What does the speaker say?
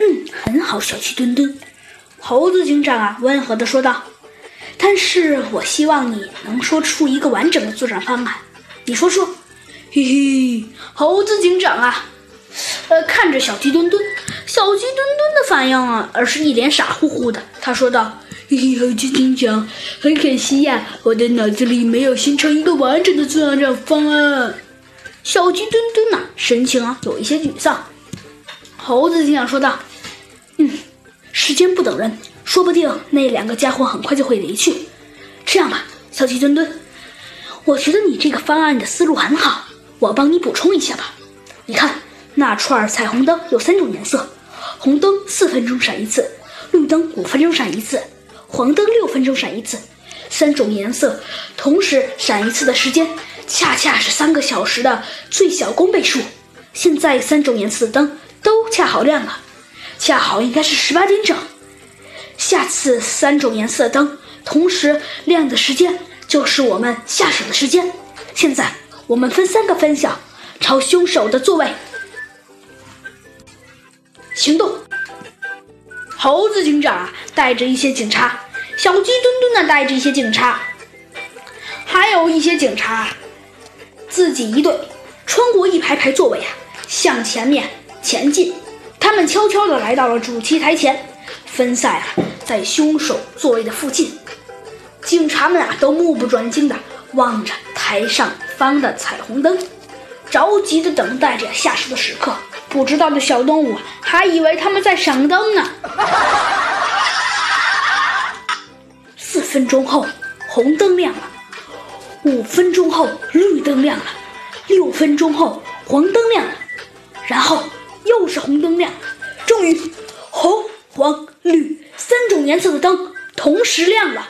嗯，很好，小鸡墩墩。猴子警长啊，温和地说道。但是我希望你能说出一个完整的作战方案。你说说。嘿嘿，猴子警长啊，呃，看着小鸡墩墩，小鸡墩墩的反应啊，而是一脸傻乎乎的。他说道：“嘿嘿，猴子警长，很可惜呀，我的脑子里没有形成一个完整的作战方案。”小鸡墩墩呐，神情啊有一些沮丧。猴子警长说道：“嗯，时间不等人，说不定那两个家伙很快就会离去。这样吧，小鸡墩墩，我觉得你这个方案的思路很好，我帮你补充一下吧。你看，那串彩虹灯有三种颜色，红灯四分钟闪一次，绿灯五分钟闪一次，黄灯六分钟闪一次。三种颜色同时闪一次的时间。”恰恰是三个小时的最小公倍数。现在三种颜色的灯都恰好亮了，恰好应该是十八点整。下次三种颜色灯同时亮的时间，就是我们下手的时间。现在我们分三个方向，朝凶手的座位行动。猴子警长带着一些警察，小鸡墩墩的带着一些警察，还有一些警察。自己一队，穿过一排排座位啊，向前面前进。们悄悄地来到了主席台前，分散啊在凶手座位的附近。警察们啊都目不转睛地望着台上方的彩虹灯，着急地等待着下手的时刻。不知道的小动物还以为他们在赏灯呢。四分钟后，红灯亮了。五分钟后，绿灯亮了；六分钟后，黄灯亮了；然后又是红灯亮。终于，红、黄、绿三种颜色的灯同时亮了。